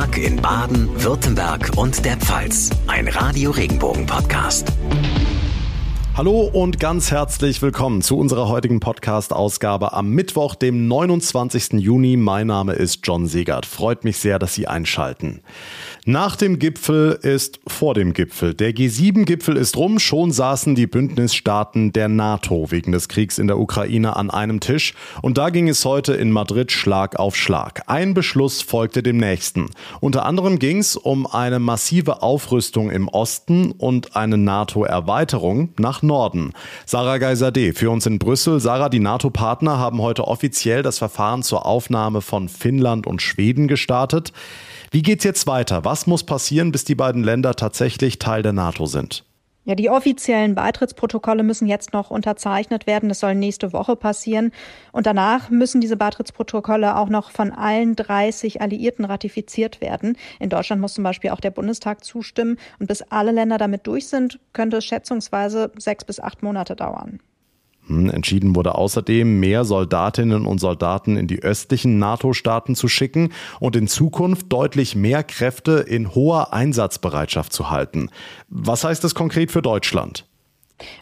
Tag in Baden, Württemberg und der Pfalz. Ein Radio Regenbogen Podcast. Hallo und ganz herzlich willkommen zu unserer heutigen Podcast-Ausgabe am Mittwoch, dem 29. Juni. Mein Name ist John Segert. Freut mich sehr, dass Sie einschalten. Nach dem Gipfel ist vor dem Gipfel. Der G7-Gipfel ist rum. Schon saßen die Bündnisstaaten der NATO wegen des Kriegs in der Ukraine an einem Tisch. Und da ging es heute in Madrid Schlag auf Schlag. Ein Beschluss folgte dem nächsten. Unter anderem ging es um eine massive Aufrüstung im Osten und eine NATO-Erweiterung nach Norden. Sarah Geiser-D für uns in Brüssel. Sarah, die NATO-Partner haben heute offiziell das Verfahren zur Aufnahme von Finnland und Schweden gestartet. Wie geht's jetzt weiter? Was muss passieren, bis die beiden Länder tatsächlich Teil der NATO sind? Ja, die offiziellen Beitrittsprotokolle müssen jetzt noch unterzeichnet werden. Das soll nächste Woche passieren. Und danach müssen diese Beitrittsprotokolle auch noch von allen 30 Alliierten ratifiziert werden. In Deutschland muss zum Beispiel auch der Bundestag zustimmen. Und bis alle Länder damit durch sind, könnte es schätzungsweise sechs bis acht Monate dauern. Hm, entschieden wurde außerdem, mehr Soldatinnen und Soldaten in die östlichen NATO-Staaten zu schicken und in Zukunft deutlich mehr Kräfte in hoher Einsatzbereitschaft zu halten. Was heißt das konkret für Deutschland?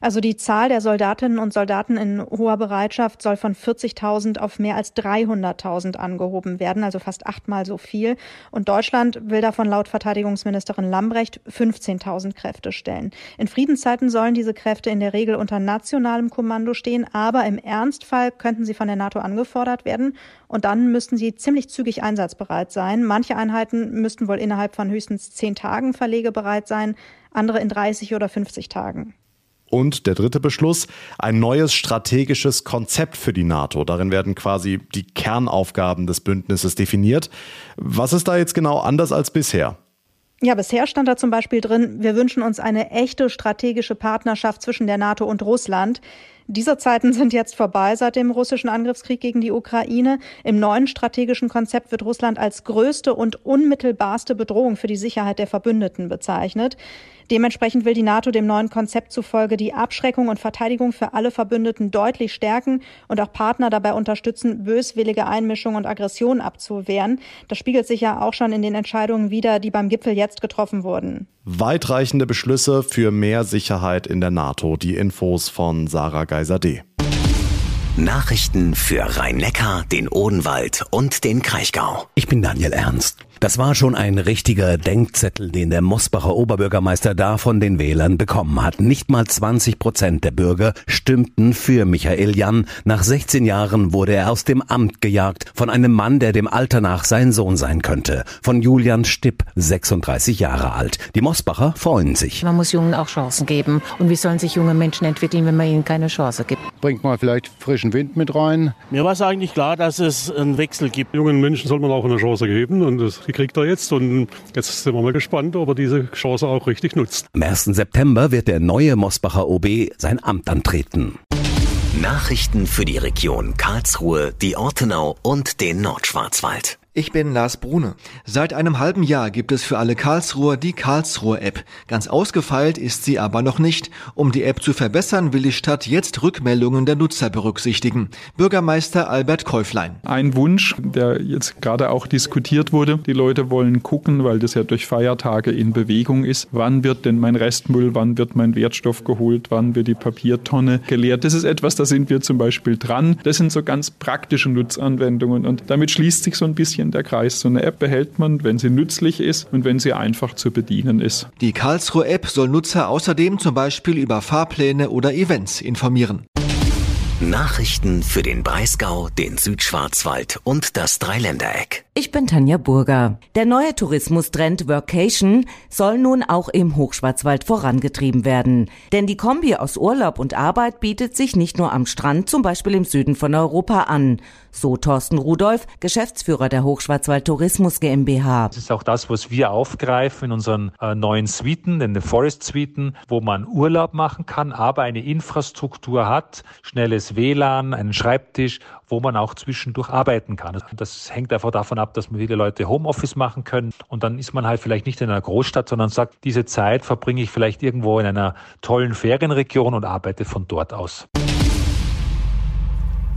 Also die Zahl der Soldatinnen und Soldaten in hoher Bereitschaft soll von 40.000 auf mehr als 300.000 angehoben werden, also fast achtmal so viel. Und Deutschland will davon laut Verteidigungsministerin Lambrecht 15.000 Kräfte stellen. In Friedenszeiten sollen diese Kräfte in der Regel unter nationalem Kommando stehen, aber im Ernstfall könnten sie von der NATO angefordert werden und dann müssten sie ziemlich zügig einsatzbereit sein. Manche Einheiten müssten wohl innerhalb von höchstens zehn Tagen verlegebereit sein, andere in 30 oder 50 Tagen. Und der dritte Beschluss, ein neues strategisches Konzept für die NATO. Darin werden quasi die Kernaufgaben des Bündnisses definiert. Was ist da jetzt genau anders als bisher? Ja, bisher stand da zum Beispiel drin, wir wünschen uns eine echte strategische Partnerschaft zwischen der NATO und Russland. Diese Zeiten sind jetzt vorbei seit dem russischen Angriffskrieg gegen die Ukraine. Im neuen strategischen Konzept wird Russland als größte und unmittelbarste Bedrohung für die Sicherheit der Verbündeten bezeichnet. Dementsprechend will die NATO dem neuen Konzept zufolge die Abschreckung und Verteidigung für alle Verbündeten deutlich stärken und auch Partner dabei unterstützen, böswillige Einmischung und Aggression abzuwehren. Das spiegelt sich ja auch schon in den Entscheidungen wider, die beim Gipfel jetzt getroffen wurden. Weitreichende Beschlüsse für mehr Sicherheit in der NATO. Die Infos von Sarah Geiser-D. Nachrichten für Rhein-Neckar, den Odenwald und den Kraichgau. Ich bin Daniel Ernst. Das war schon ein richtiger Denkzettel, den der Mosbacher Oberbürgermeister da von den Wählern bekommen hat. Nicht mal 20 Prozent der Bürger stimmten für Michael Jan. Nach 16 Jahren wurde er aus dem Amt gejagt von einem Mann, der dem Alter nach sein Sohn sein könnte. Von Julian Stipp, 36 Jahre alt. Die Mosbacher freuen sich. Man muss Jungen auch Chancen geben. Und wie sollen sich junge Menschen entwickeln, wenn man ihnen keine Chance gibt? Bringt mal vielleicht frischen Wind mit rein. Mir war es eigentlich klar, dass es einen Wechsel gibt. Jungen Menschen soll man auch eine Chance geben und das die kriegt er jetzt. Und jetzt sind wir mal gespannt, ob er diese Chance auch richtig nutzt. Am 1. September wird der neue Mosbacher OB sein Amt antreten. Nachrichten für die Region Karlsruhe, die Ortenau und den Nordschwarzwald. Ich bin Lars Brune. Seit einem halben Jahr gibt es für alle Karlsruher die Karlsruher App. Ganz ausgefeilt ist sie aber noch nicht. Um die App zu verbessern, will die Stadt jetzt Rückmeldungen der Nutzer berücksichtigen. Bürgermeister Albert Käuflein. Ein Wunsch, der jetzt gerade auch diskutiert wurde. Die Leute wollen gucken, weil das ja durch Feiertage in Bewegung ist. Wann wird denn mein Restmüll, wann wird mein Wertstoff geholt, wann wird die Papiertonne geleert? Das ist etwas, da sind wir zum Beispiel dran. Das sind so ganz praktische Nutzanwendungen und damit schließt sich so ein bisschen der Kreis. So eine App behält man, wenn sie nützlich ist und wenn sie einfach zu bedienen ist. Die Karlsruhe App soll Nutzer außerdem zum Beispiel über Fahrpläne oder Events informieren. Nachrichten für den Breisgau, den Südschwarzwald und das Dreiländereck. Ich bin Tanja Burger. Der neue Tourismustrend Workation soll nun auch im Hochschwarzwald vorangetrieben werden. Denn die Kombi aus Urlaub und Arbeit bietet sich nicht nur am Strand, zum Beispiel im Süden von Europa an. So Thorsten Rudolf, Geschäftsführer der Hochschwarzwald Tourismus GmbH. Das ist auch das, was wir aufgreifen in unseren äh, neuen Suiten, in den Forest Suiten, wo man Urlaub machen kann, aber eine Infrastruktur hat, schnelles WLAN, einen Schreibtisch, wo man auch zwischendurch arbeiten kann. Das hängt einfach davon ab, dass viele Leute Homeoffice machen können und dann ist man halt vielleicht nicht in einer Großstadt, sondern sagt, diese Zeit verbringe ich vielleicht irgendwo in einer tollen Ferienregion und arbeite von dort aus.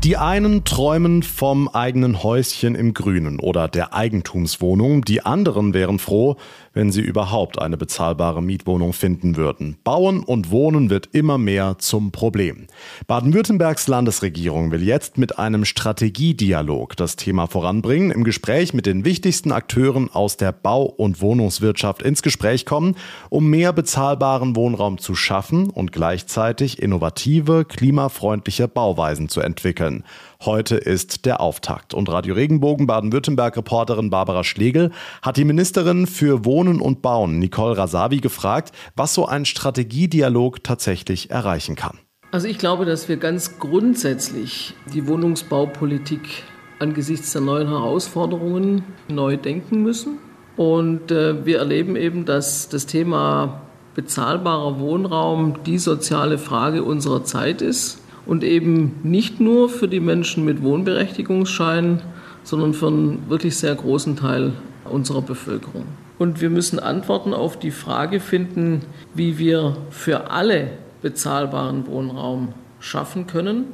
Die einen träumen vom eigenen Häuschen im Grünen oder der Eigentumswohnung, die anderen wären froh, wenn sie überhaupt eine bezahlbare Mietwohnung finden würden. Bauen und Wohnen wird immer mehr zum Problem. Baden-Württembergs Landesregierung will jetzt mit einem Strategiedialog das Thema voranbringen, im Gespräch mit den wichtigsten Akteuren aus der Bau- und Wohnungswirtschaft ins Gespräch kommen, um mehr bezahlbaren Wohnraum zu schaffen und gleichzeitig innovative, klimafreundliche Bauweisen zu entwickeln können. Heute ist der Auftakt und Radio Regenbogen Baden-Württemberg-Reporterin Barbara Schlegel hat die Ministerin für Wohnen und Bauen Nicole Rasavi gefragt, was so ein Strategiedialog tatsächlich erreichen kann. Also ich glaube, dass wir ganz grundsätzlich die Wohnungsbaupolitik angesichts der neuen Herausforderungen neu denken müssen. Und äh, wir erleben eben, dass das Thema bezahlbarer Wohnraum die soziale Frage unserer Zeit ist und eben nicht nur für die Menschen mit Wohnberechtigungsschein, sondern für einen wirklich sehr großen Teil unserer Bevölkerung. Und wir müssen Antworten auf die Frage finden, wie wir für alle bezahlbaren Wohnraum schaffen können.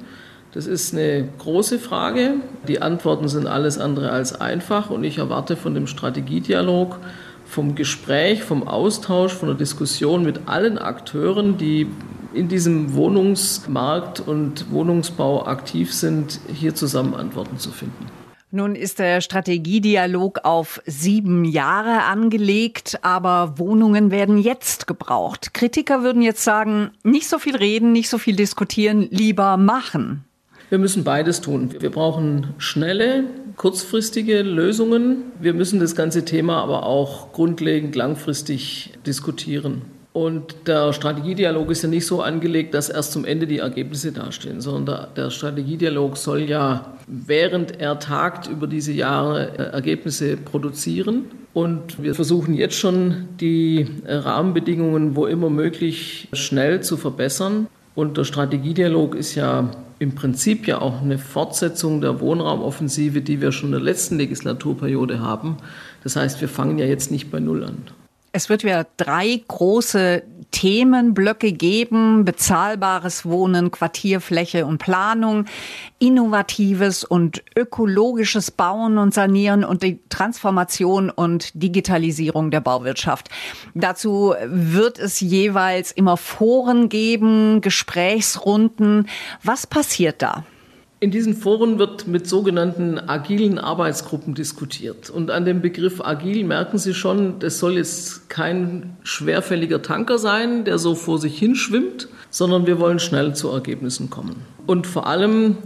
Das ist eine große Frage. Die Antworten sind alles andere als einfach und ich erwarte von dem Strategiedialog, vom Gespräch, vom Austausch, von der Diskussion mit allen Akteuren, die in diesem Wohnungsmarkt und Wohnungsbau aktiv sind, hier zusammen Antworten zu finden. Nun ist der Strategiedialog auf sieben Jahre angelegt, aber Wohnungen werden jetzt gebraucht. Kritiker würden jetzt sagen, nicht so viel reden, nicht so viel diskutieren, lieber machen. Wir müssen beides tun. Wir brauchen schnelle, kurzfristige Lösungen. Wir müssen das ganze Thema aber auch grundlegend langfristig diskutieren. Und der Strategiedialog ist ja nicht so angelegt, dass erst zum Ende die Ergebnisse dastehen, sondern der, Strategiedialog soll ja, während er tagt, über diese Jahre äh, Ergebnisse produzieren. Und wir versuchen jetzt schon, die äh, Rahmenbedingungen, wo immer möglich, schnell zu verbessern. Und der Strategiedialog ist ja im Prinzip ja auch eine Fortsetzung der Wohnraumoffensive, die wir schon in der letzten Legislaturperiode haben. Das heißt, wir fangen ja jetzt nicht bei Null an. Es wird ja drei große Themenblöcke geben. Bezahlbares Wohnen, Quartierfläche und Planung, innovatives und ökologisches Bauen und Sanieren und die Transformation und Digitalisierung der Bauwirtschaft. Dazu wird es jeweils immer Foren geben, Gesprächsrunden. Was passiert da? In diesen Foren wird mit sogenannten agilen Arbeitsgruppen diskutiert. Und an dem Begriff agil merken Sie schon, das soll jetzt kein schwerfälliger Tanker sein, der so vor sich hinschwimmt, sondern wir wollen schnell zu Ergebnissen kommen. Und vor allem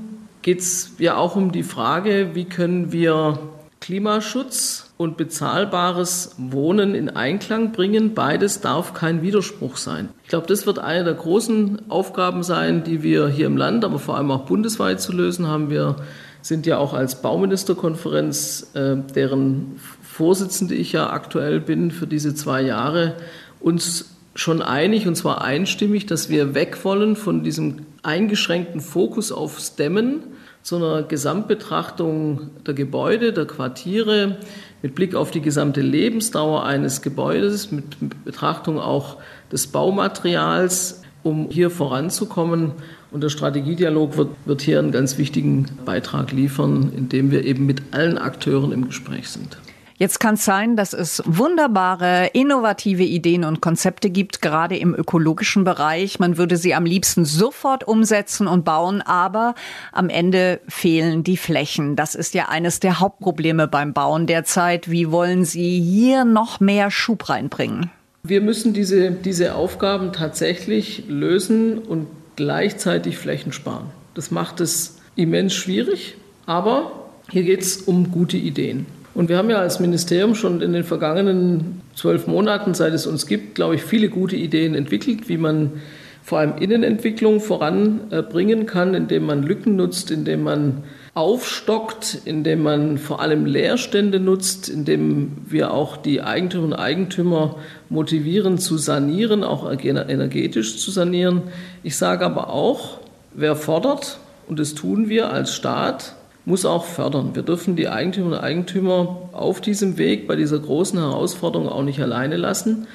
geht es ja auch um die Frage, wie können wir Klimaschutz und bezahlbares Wohnen in Einklang bringen. Beides darf kein Widerspruch sein. Ich glaube, das wird eine der großen Aufgaben sein, die wir hier im Land, aber vor allem auch bundesweit zu lösen haben. Wir sind ja auch als Bauministerkonferenz, äh, deren Vorsitzende ich ja aktuell bin für diese zwei Jahre, uns schon einig, und zwar einstimmig, dass wir weg wollen von diesem eingeschränkten Fokus aufs Dämmen zu einer Gesamtbetrachtung der Gebäude, der Quartiere, mit Blick auf die gesamte Lebensdauer eines Gebäudes, mit Betrachtung auch des Baumaterials, um hier voranzukommen. Und der Strategiedialog wird, wird hier einen ganz wichtigen Beitrag liefern, indem wir eben mit allen Akteuren im Gespräch sind. Jetzt kann es sein, dass es wunderbare, innovative Ideen und Konzepte gibt, gerade im ökologischen Bereich. Man würde sie am liebsten sofort umsetzen und bauen, aber am Ende fehlen die Flächen. Das ist ja eines der Hauptprobleme beim Bauen derzeit. Wie wollen Sie hier noch mehr Schub reinbringen? Wir müssen diese, diese Aufgaben tatsächlich lösen und gleichzeitig Flächen sparen. Das macht es immens schwierig, aber hier geht es um gute Ideen. Und wir haben ja als Ministerium schon in den vergangenen zwölf Monaten, seit es uns gibt, glaube ich, viele gute Ideen entwickelt, wie man vor allem Innenentwicklung voranbringen kann, indem man Lücken nutzt, indem man aufstockt, indem man vor allem Leerstände nutzt, indem wir auch die Eigentümerinnen und Eigentümer motivieren zu sanieren, auch energetisch zu sanieren. Ich sage aber auch, wer fordert, und das tun wir als Staat, muss auch fördern. Wir dürfen die Eigentümerinnen und Eigentümer auf diesem Weg bei dieser großen Herausforderung auch nicht alleine lassen.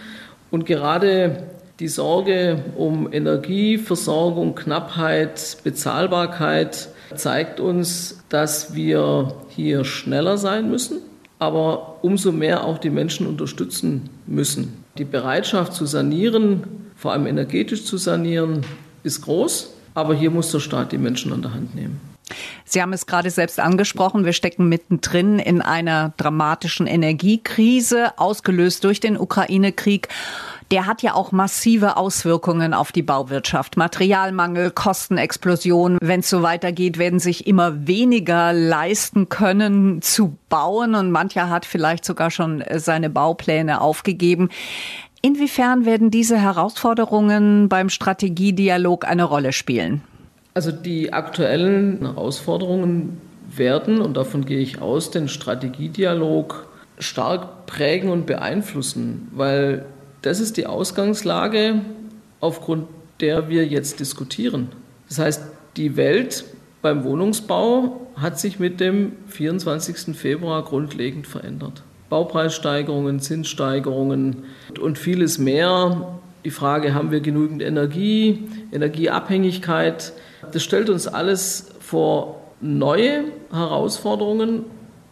Und gerade die Sorge um Energieversorgung, Knappheit, Bezahlbarkeit zeigt uns, dass wir hier schneller sein müssen, aber umso mehr auch die Menschen unterstützen müssen. Die Bereitschaft zu sanieren, vor allem energetisch zu sanieren, ist groß, aber hier muss der Staat die Menschen an der Hand nehmen. Sie haben es gerade selbst angesprochen. Wir stecken mittendrin in einer dramatischen Energiekrise, ausgelöst durch den Ukraine-Krieg. Der hat ja auch massive Auswirkungen auf die Bauwirtschaft. Materialmangel, Kostenexplosion. Wenn es so weitergeht, werden sich immer weniger leisten können zu bauen und mancher hat vielleicht sogar schon seine Baupläne aufgegeben. Inwiefern werden diese Herausforderungen beim Strategiedialog eine Rolle spielen? Also die aktuellen Herausforderungen werden, und davon gehe ich aus, den Strategiedialog stark prägen und beeinflussen, weil das ist die Ausgangslage, aufgrund der wir jetzt diskutieren. Das heißt, die Welt beim Wohnungsbau hat sich mit dem 24. Februar grundlegend verändert. Baupreissteigerungen, Zinssteigerungen und vieles mehr. Die Frage, haben wir genügend Energie, Energieabhängigkeit, das stellt uns alles vor neue Herausforderungen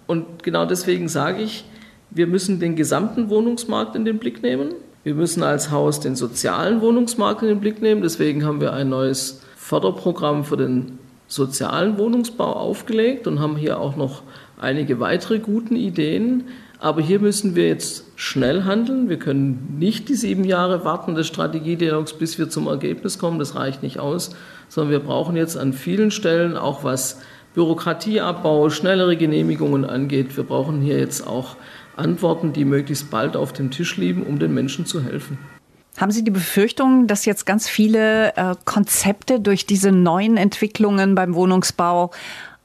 und genau deswegen sage ich, wir müssen den gesamten Wohnungsmarkt in den Blick nehmen. Wir müssen als Haus den sozialen Wohnungsmarkt in den Blick nehmen. Deswegen haben wir ein neues Förderprogramm für den sozialen Wohnungsbau aufgelegt und haben hier auch noch einige weitere gute Ideen. Aber hier müssen wir jetzt schnell handeln. Wir können nicht die sieben Jahre warten des Strategiedialogs, bis wir zum Ergebnis kommen. Das reicht nicht aus, sondern wir brauchen jetzt an vielen Stellen auch was Bürokratieabbau, schnellere Genehmigungen angeht. Wir brauchen hier jetzt auch Antworten, die möglichst bald auf dem Tisch liegen, um den Menschen zu helfen. Haben Sie die Befürchtung, dass jetzt ganz viele äh, Konzepte durch diese neuen Entwicklungen beim Wohnungsbau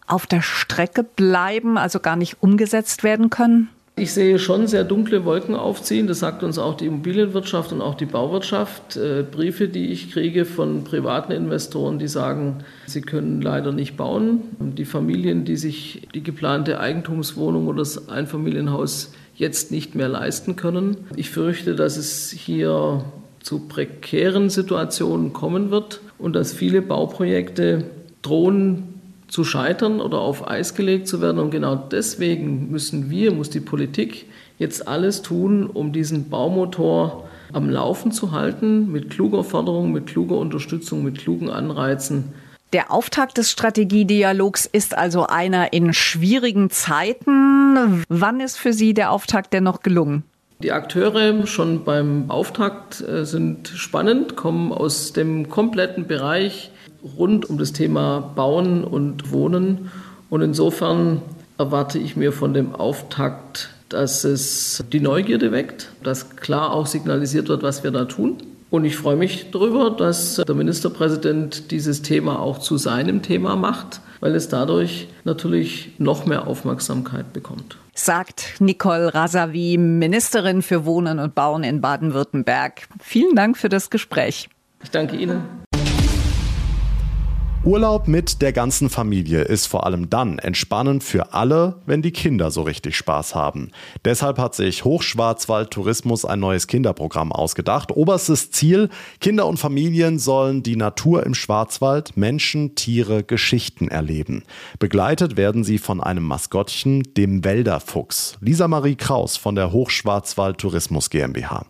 auf der Strecke bleiben, also gar nicht umgesetzt werden können? Ich sehe schon sehr dunkle Wolken aufziehen. Das sagt uns auch die Immobilienwirtschaft und auch die Bauwirtschaft. Äh, Briefe, die ich kriege von privaten Investoren, die sagen, sie können leider nicht bauen. Die Familien, die sich die geplante Eigentumswohnung oder das Einfamilienhaus jetzt nicht mehr leisten können. Ich fürchte, dass es hier zu prekären Situationen kommen wird und dass viele Bauprojekte drohen zu scheitern oder auf Eis gelegt zu werden. Und genau deswegen müssen wir, muss die Politik jetzt alles tun, um diesen Baumotor am Laufen zu halten, mit kluger Förderung, mit kluger Unterstützung, mit klugen Anreizen. Der Auftakt des Strategiedialogs ist also einer in schwierigen Zeiten. Wann ist für Sie der Auftakt denn noch gelungen? Die Akteure schon beim Auftakt äh, sind spannend, kommen aus dem kompletten Bereich rund um das Thema Bauen und Wohnen. Und insofern erwarte ich mir von dem Auftakt, dass es die Neugierde weckt, dass klar auch signalisiert wird, was wir da tun. Und ich freue mich darüber, dass der Ministerpräsident dieses Thema auch zu seinem Thema macht, weil es dadurch natürlich noch mehr Aufmerksamkeit bekommt. Sagt Nicole Rasavi, Ministerin für Wohnen und Bauen in Baden-Württemberg. Vielen Dank für das Gespräch. Ich danke Ihnen. Urlaub mit der ganzen Familie ist vor allem dann entspannend für alle, wenn die Kinder so richtig Spaß haben. Deshalb hat sich Hochschwarzwald Tourismus ein neues Kinderprogramm ausgedacht. Oberstes Ziel, Kinder und Familien sollen die Natur im Schwarzwald, Menschen, Tiere, Geschichten erleben. Begleitet werden sie von einem Maskottchen, dem Wälderfuchs. Lisa Marie Kraus von der Hochschwarzwald Tourismus GmbH.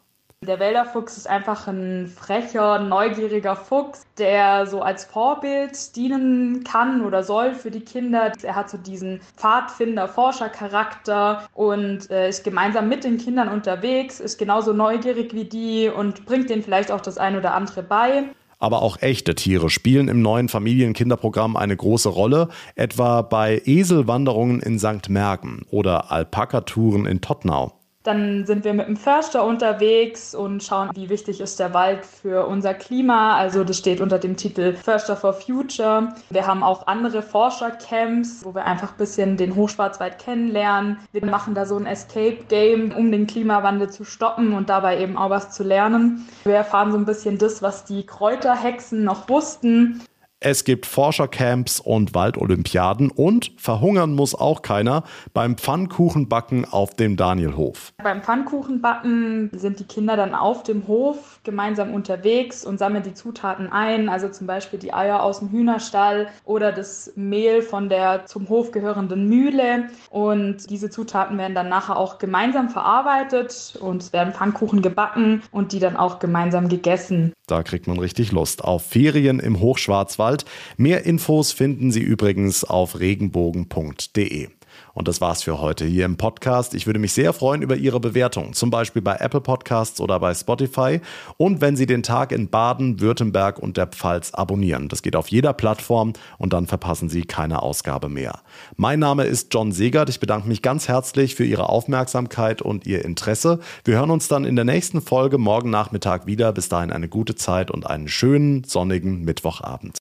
Der Wälderfuchs ist einfach ein frecher, neugieriger Fuchs, der so als Vorbild dienen kann oder soll für die Kinder. Er hat so diesen Pfadfinder-Forscher-Charakter und äh, ist gemeinsam mit den Kindern unterwegs, ist genauso neugierig wie die und bringt denen vielleicht auch das ein oder andere bei. Aber auch echte Tiere spielen im neuen Familienkinderprogramm eine große Rolle, etwa bei Eselwanderungen in St. Mergen oder Alpakatouren in Tottnau. Dann sind wir mit dem Förster unterwegs und schauen, wie wichtig ist der Wald für unser Klima. Also das steht unter dem Titel Förster for Future. Wir haben auch andere Forschercamps, wo wir einfach ein bisschen den Hochschwarzwald kennenlernen. Wir machen da so ein Escape-Game, um den Klimawandel zu stoppen und dabei eben auch was zu lernen. Wir erfahren so ein bisschen das, was die Kräuterhexen noch wussten. Es gibt Forschercamps und Waldolympiaden und verhungern muss auch keiner beim Pfannkuchenbacken auf dem Danielhof. Beim Pfannkuchenbacken sind die Kinder dann auf dem Hof gemeinsam unterwegs und sammeln die Zutaten ein, also zum Beispiel die Eier aus dem Hühnerstall oder das Mehl von der zum Hof gehörenden Mühle. Und diese Zutaten werden dann nachher auch gemeinsam verarbeitet und es werden Pfannkuchen gebacken und die dann auch gemeinsam gegessen. Da kriegt man richtig Lust auf Ferien im Hochschwarzwald. Mehr Infos finden Sie übrigens auf regenbogen.de. Und das war's für heute hier im Podcast. Ich würde mich sehr freuen über Ihre Bewertung, zum Beispiel bei Apple Podcasts oder bei Spotify. Und wenn Sie den Tag in Baden, Württemberg und der Pfalz abonnieren. Das geht auf jeder Plattform und dann verpassen Sie keine Ausgabe mehr. Mein Name ist John Segert. Ich bedanke mich ganz herzlich für Ihre Aufmerksamkeit und Ihr Interesse. Wir hören uns dann in der nächsten Folge morgen Nachmittag wieder. Bis dahin eine gute Zeit und einen schönen sonnigen Mittwochabend.